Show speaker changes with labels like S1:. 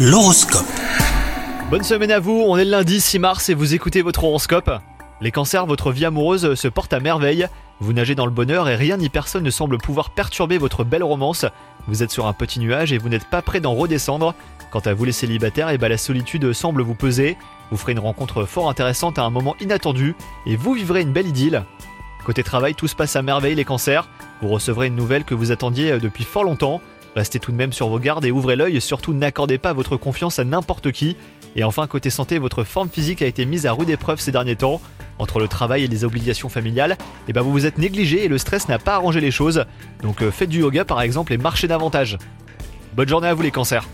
S1: L'horoscope.
S2: Bonne semaine à vous, on est le lundi 6 mars et vous écoutez votre horoscope. Les cancers, votre vie amoureuse se porte à merveille. Vous nagez dans le bonheur et rien ni personne ne semble pouvoir perturber votre belle romance. Vous êtes sur un petit nuage et vous n'êtes pas prêt d'en redescendre. Quant à vous les célibataires, et bah la solitude semble vous peser. Vous ferez une rencontre fort intéressante à un moment inattendu et vous vivrez une belle idylle. Côté travail, tout se passe à merveille les cancers. Vous recevrez une nouvelle que vous attendiez depuis fort longtemps. Restez tout de même sur vos gardes et ouvrez l'œil, surtout n'accordez pas votre confiance à n'importe qui. Et enfin, côté santé, votre forme physique a été mise à rude épreuve ces derniers temps. Entre le travail et les obligations familiales, et ben vous vous êtes négligé et le stress n'a pas arrangé les choses. Donc euh, faites du yoga par exemple et marchez davantage. Bonne journée à vous les cancers